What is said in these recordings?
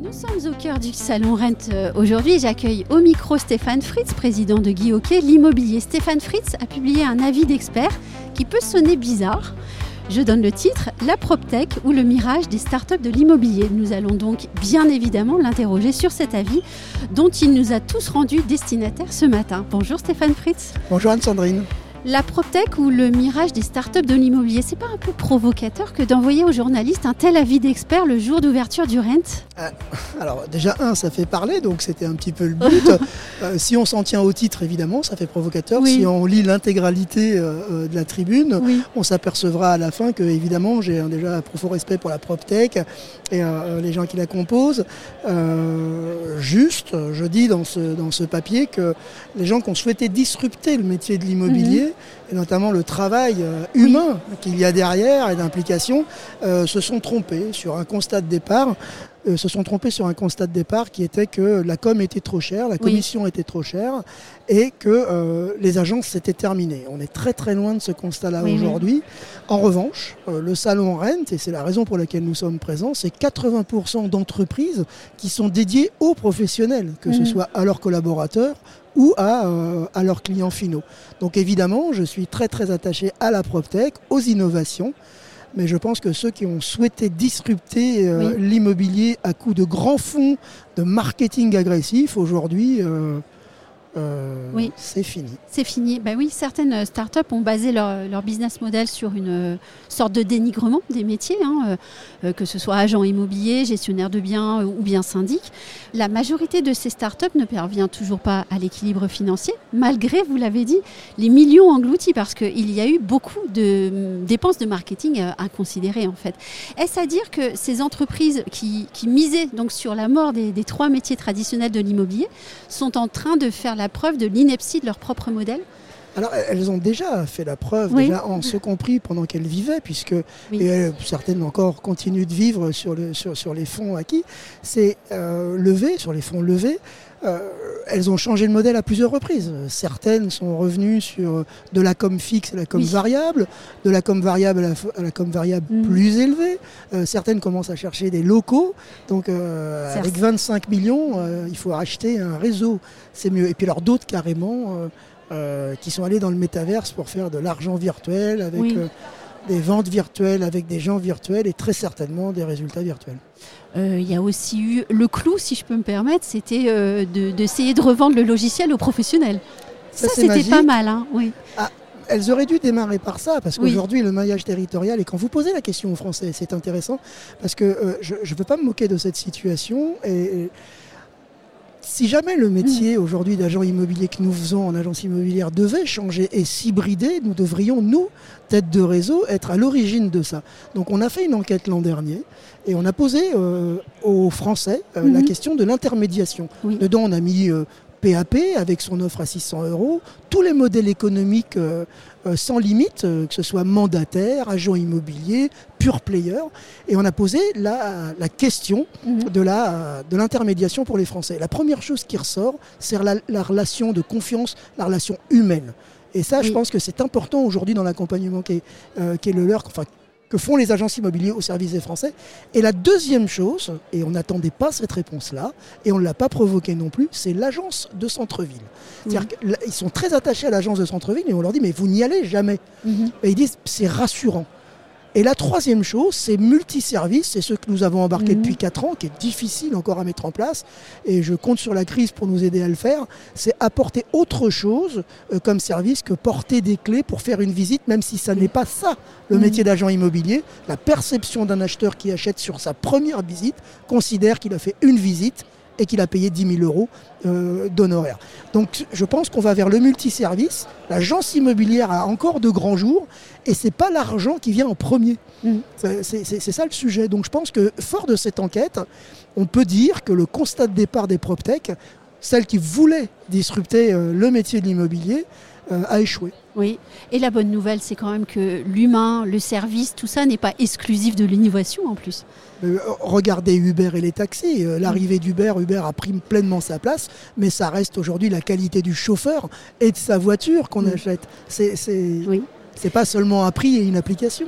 Nous sommes au cœur du salon Rent euh, aujourd'hui. J'accueille au micro Stéphane Fritz, président de Guy Hockey, l'immobilier. Stéphane Fritz a publié un avis d'expert qui peut sonner bizarre. Je donne le titre La PropTech ou le mirage des startups de l'immobilier. Nous allons donc bien évidemment l'interroger sur cet avis dont il nous a tous rendus destinataires ce matin. Bonjour Stéphane Fritz. Bonjour Anne-Sandrine. La PropTech ou le mirage des startups de l'immobilier, c'est pas un peu provocateur que d'envoyer aux journalistes un tel avis d'expert le jour d'ouverture du Rent? Euh, Alors déjà un, ça fait parler, donc c'était un petit peu le but. Euh, si on s'en tient au titre, évidemment, ça fait provocateur. Si on lit l'intégralité euh, de la tribune, on s'apercevra à la fin que évidemment j'ai déjà un profond respect pour la PropTech et les gens qui la composent. juste, je dis dans ce, dans ce papier que les gens qui ont souhaité disrupter le métier de l'immobilier, mhm et notamment le travail euh, humain qu'il y a derrière et d'implication, euh, se sont trompés sur un constat de départ. Euh, se sont trompés sur un constat de départ qui était que la com était trop chère, la commission était trop chère et que les agences s'étaient terminées. On est très très loin de ce constat-là aujourd'hui. En revanche, le salon Rent, et c'est la raison pour laquelle nous sommes présents, c'est 80% d'entreprises qui sont dédiées aux professionnels, que ce mhm. soit à leurs collaborateurs ou à, euh, à, leurs clients finaux. Donc évidemment, je suis très très attaché à la PropTech, aux innovations, mais je pense que ceux qui ont souhaité disrupter euh, l'immobilier à coup de grands fonds de marketing agressif, aujourd'hui, euh, euh, oui. c'est fini. C'est fini. Ben oui, certaines startups ont basé leur, business model sur une euh, sorte de dénigrement des métiers, hein, euh, que ce soit agent immobilier, gestionnaire de biens ou bien syndic. La majorité de ces startups ne parvient toujours pas à l'équilibre financier, malgré, vous l'avez dit, les millions engloutis, parce qu'il y a eu beaucoup de dépenses de marketing à considérer en fait. Est-ce à dire que ces entreprises qui, misaient donc sur la mort des, des trois métiers traditionnels de l'immobilier sont en train de faire la la preuve de l'ineptie de leur propre modèle alors, elles ont déjà fait la preuve, déjà en ce compris pendant qu'elles vivaient, puisque certaines encore continuent de vivre sur, le, sur, les fonds acquis. C'est euh, levé, sur les fonds levés. Euh, elles ont changé le modèle à plusieurs reprises. Certaines sont revenues sur de la com fixe à la com variable, de la com variable à la, com variable mm. plus élevée. Euh, certaines commencent à chercher des locaux. Donc avec 25 millions, il faut acheter un réseau. C'est mieux. Et puis alors d'autres carrément euh, qui sont allés dans le métaverse pour faire de l'argent virtuel avec euh, des ventes virtuelles, avec des gens virtuels et très certainement des résultats virtuels. Euh, il y a aussi eu le clou, si je peux me permettre, c'était d'essayer de, revendre le logiciel aux professionnels. Ça, c'était pas mal, hein oui. Ah, elles auraient dû démarrer par ça, parce qu'aujourd'hui, le maillage territorial, et quand vous posez la question aux Français, c'est intéressant, parce que je ne veux pas me moquer de cette situation. et si jamais le métier mm. aujourd'hui d'agent immobilier que nous faisons en agence immobilière devait changer et s'hybrider, nous devrions, nous, tête de réseau, être à l'origine de ça. Donc on a fait une enquête l'an dernier et on a posé euh, aux Français euh, la mm-hmm. question de l'intermédiation. Dedans, on a mis PAP euh, avec son offre à 600 euros, tous les modèles économiques euh, sans limite, euh, que ce soit mandataire, agent immobilier, pure player. Et on a posé la, question mhm. de, l'intermédiation pour les Français. La première chose qui ressort, c'est la, relation de confiance, la relation humaine. Et ça, je pense que c'est important aujourd'hui dans l'accompagnement qui est, euh, qui est le leur, enfin, que font les agences immobilières au service des Français. Et la deuxième chose, et on n'attendait pas cette réponse-là, et on ne l'a pas provoquée non plus, c'est l'agence de centre-ville. C'est-à-dire qu'ils sont très attachés à l'agence de centre-ville et on leur dit mais vous n'y allez jamais. Mhm. Et ils disent c'est rassurant. Et la troisième chose, c'est multiservice, c'est ce que nous avons embarqué mhm. depuis 4 ans, qui est difficile encore à mettre en place, et je compte sur la crise pour nous aider à le faire, c'est apporter autre chose euh, comme service que porter des clés pour faire une visite, même si ça n'est pas ça le mhm. métier d'agent immobilier. La perception d'un acheteur qui achète sur sa première visite considère qu'il a fait une visite et qu'il a payé 10 000 euros euh, d'honoraires. Donc je pense qu'on va vers le multiservice. L'agence immobilière a encore de grands jours et ce n'est pas l'argent qui vient en premier. Mm. C'est ça le sujet. Donc je pense que fort de cette enquête, on peut dire que le constat de départ des PropTech, celle qui voulait disrupter euh, le métier de l'immobilier, euh, a échoué. Oui, et la bonne nouvelle, c'est quand même que l'humain, le service, tout ça n'est pas exclusif de l'innovation en plus. Euh, regardez Uber et les taxis. Euh, l'arrivée d'Uber, Uber a pris pleinement sa place, mais ça reste aujourd'hui la qualité du chauffeur et de sa voiture qu'on achète. C'est oui. Pas seulement un prix et une application.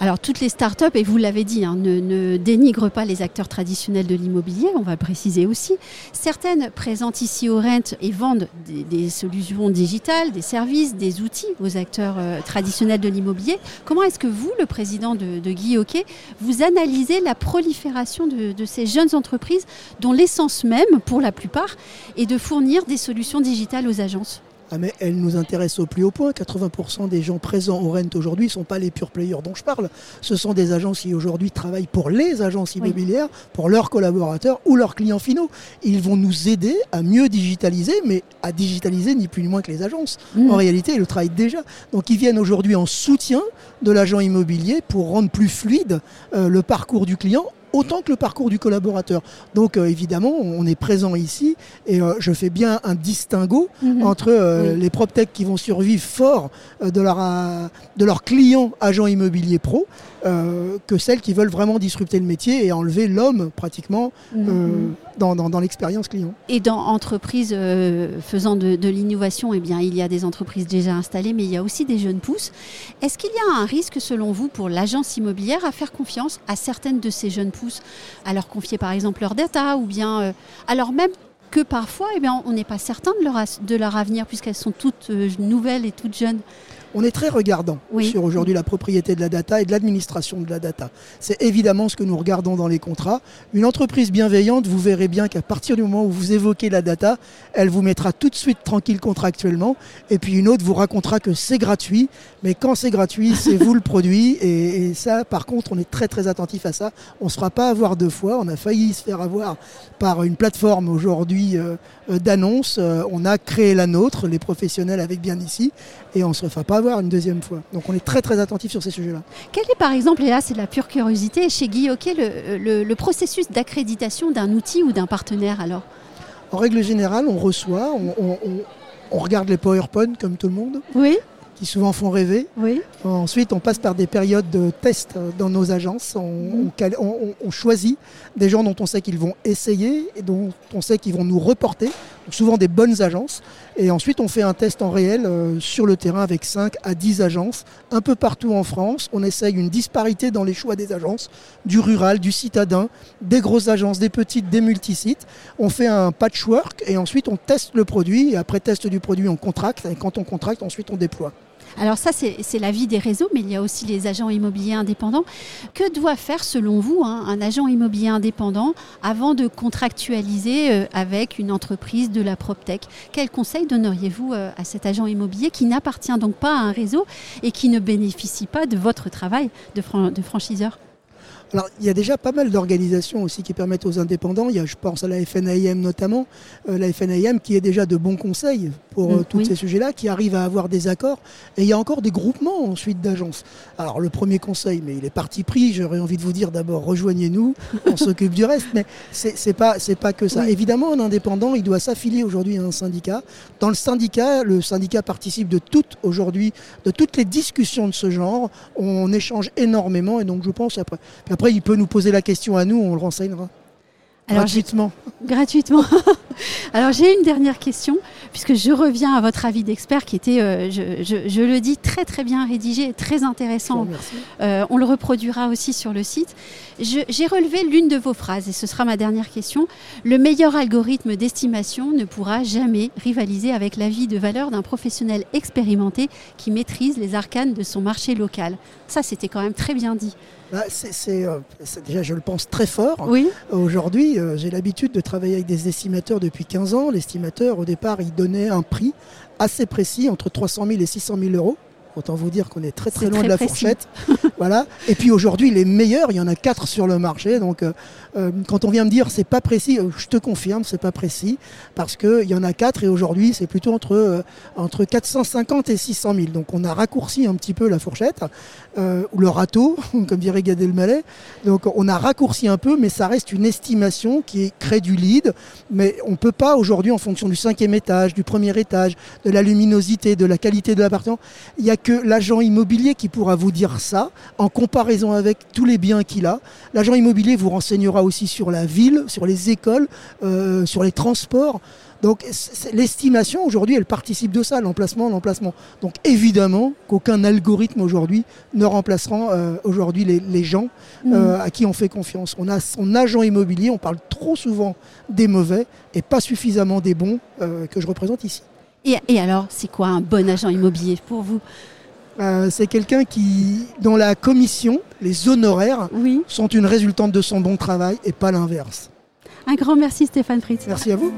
Alors toutes les startups, et vous l'avez dit, hein, ne, dénigrent pas les acteurs traditionnels de l'immobilier, on va préciser aussi. Certaines présentent ici au Rent et vendent des, solutions digitales, des services, des outils aux acteurs euh, traditionnels de l'immobilier. Comment est-ce que vous, le président de, Guy Hockey, vous analysez la prolifération de ces jeunes entreprises dont l'essence même, pour la plupart, est de fournir des solutions digitales aux agences? Ah, mais elle nous intéresse au plus haut point. 80% des gens présents au Rent aujourd'hui ne sont pas les pure players dont je parle. Ce sont des agences qui aujourd'hui travaillent pour les agences immobilières, pour leurs collaborateurs ou leurs clients finaux. Ils vont nous aider à mieux digitaliser, mais à digitaliser ni plus ni moins que les agences. Mmh. En réalité, ils le travaillent déjà. Donc ils viennent aujourd'hui en soutien de l'agent immobilier pour rendre plus fluide euh, le parcours du client autant que le parcours du collaborateur. Donc euh, évidemment, on est présent ici et euh, je fais bien un distinguo mhm. entre euh, les PropTech qui vont survivre fort de, leur, de leurs clients agents immobiliers pro que celles qui veulent vraiment disrupter le métier et enlever l'homme pratiquement mhm. Dans, dans, l'expérience client. Et dans entreprises faisant de, de l'innovation, eh bien, il y a des entreprises déjà installées, mais il y a aussi des jeunes pousses. Est-ce qu'il y a un risque, selon vous, pour l'agence immobilière à faire confiance à certaines de ces jeunes pousses à leur confier par exemple leur data ou bien euh, alors même que parfois eh bien, on n'est pas certain de leur, de leur avenir puisqu'elles sont toutes euh, nouvelles et toutes jeunes on est très regardant sur aujourd'hui la propriété de la data et de l'administration de la data. C'est évidemment ce que nous regardons dans les contrats. Une entreprise bienveillante, vous verrez bien qu'à partir du moment où vous évoquez la data, elle vous mettra tout de suite tranquille contractuellement. Et puis une autre vous racontera que c'est gratuit. Mais quand c'est gratuit, c'est vous le produit. Et, ça, par contre, on est très très attentif à ça. On ne se fera pas avoir deux fois. On a failli se faire avoir par une plateforme aujourd'hui euh, euh, d'annonces. Euh, on a créé la nôtre, les professionnels avec bien ici. Et on ne se fera pas une deuxième fois. Donc on est très très attentif sur ces sujets-là. Quel est par exemple, et là c'est de la pure curiosité, chez Guy le, le, processus d'accréditation d'un outil ou d'un partenaire alors? En règle générale, on reçoit, on, on regarde les PowerPoint comme tout le monde. Oui qui souvent font rêver. Oui. Ensuite, on passe par des périodes de tests dans nos agences. On, mm. choisit des gens dont on sait qu'ils vont essayer et dont on sait qu'ils vont nous reporter, souvent des bonnes agences. Et ensuite, on fait un test en réel euh, sur le terrain avec 5 à 10 agences, un peu partout en France. On essaye une disparité dans les choix des agences, du rural, du citadin, des grosses agences, des petites, des multisites. On fait un patchwork et ensuite on teste le produit. Et après test du produit, on contracte. Et quand on contracte, ensuite on déploie. Alors ça, c'est la vie des réseaux, mais il y a aussi les agents immobiliers indépendants. Que doit faire, selon vous, hein, un agent immobilier indépendant avant de contractualiser euh, avec une entreprise de la PropTech? Quel conseil donneriez-vous euh, à cet agent immobilier qui n'appartient donc pas à un réseau et qui ne bénéficie pas de votre travail de, de franchiseur? Alors, il y a déjà pas mal d'organisations aussi qui permettent aux indépendants. Il y a, je pense à la FNAIM notamment, euh, la FNAIM qui est déjà de bons conseils pour euh, mm, tous ces sujets-là, qui arrive à avoir des accords. Et il y a encore des groupements ensuite d'agences. Alors, le premier conseil, mais il est parti pris. J'aurais envie de vous dire d'abord rejoignez-nous, on s'occupe du reste. Mais c'est pas pas que ça. Évidemment, un indépendant, il doit s'affilier aujourd'hui à un syndicat. Dans le syndicat, le syndicat participe de toutes aujourd'hui, de toutes les discussions de ce genre. On échange énormément et donc je pense après il peut nous poser la question à nous, on le renseignera. gratuitement. Gratuitement. Alors j'ai une dernière question, puisque je reviens à votre avis d'expert qui était, euh, je, le dis, très très bien rédigé, très intéressant. Euh, on le reproduira aussi sur le site. J'ai relevé l'une de vos phrases, et ce sera ma dernière question. Le meilleur algorithme d'estimation ne pourra jamais rivaliser avec l'avis de valeur d'un professionnel expérimenté qui maîtrise les arcanes de son marché local. Ça, c'était quand même très bien dit. Bah, euh, déjà, je le pense, très fort. Oui. Aujourd'hui, j'ai l'habitude de travailler avec des estimateurs depuis 15 ans. L'estimateur, au départ, il un prix assez précis, entre 300 000 et 600 000 euros Autant vous dire qu'on est très très loin de la fourchette. voilà. Et puis aujourd'hui, les meilleurs, il y en a quatre sur le marché. Donc euh, euh, quand on vient me dire c'est pas précis, je te confirme, c'est pas précis parce qu'il y en a quatre et aujourd'hui c'est plutôt entre, entre 450 et 600 000. Donc on a raccourci un petit peu la fourchette ou le râteau, comme dirait Gad Elmaleh. Donc on a raccourci un peu, mais ça reste une estimation qui crée du lead. Mais on peut pas aujourd'hui, en fonction du cinquième étage, du premier étage, de la luminosité, de la qualité de l'appartement, il n'y a que l'agent immobilier qui pourra vous dire ça en comparaison avec tous les biens qu'il a. L'agent immobilier vous renseignera aussi sur la ville, sur les écoles, euh, sur les transports. Donc l'estimation aujourd'hui, elle participe de ça, l'emplacement, l'emplacement. Donc évidemment qu'aucun algorithme aujourd'hui ne remplacera euh, aujourd'hui les, gens mmh. euh, à qui on fait confiance. On a son agent immobilier, on parle trop souvent des mauvais et pas suffisamment des bons que je représente ici. Et, alors, c'est quoi un bon agent immobilier pour vous? Euh, c'est quelqu'un qui, dans la commission, les honoraires sont une résultante de son bon travail et pas l'inverse. Un grand merci Stéphane Fritz. Merci à vous.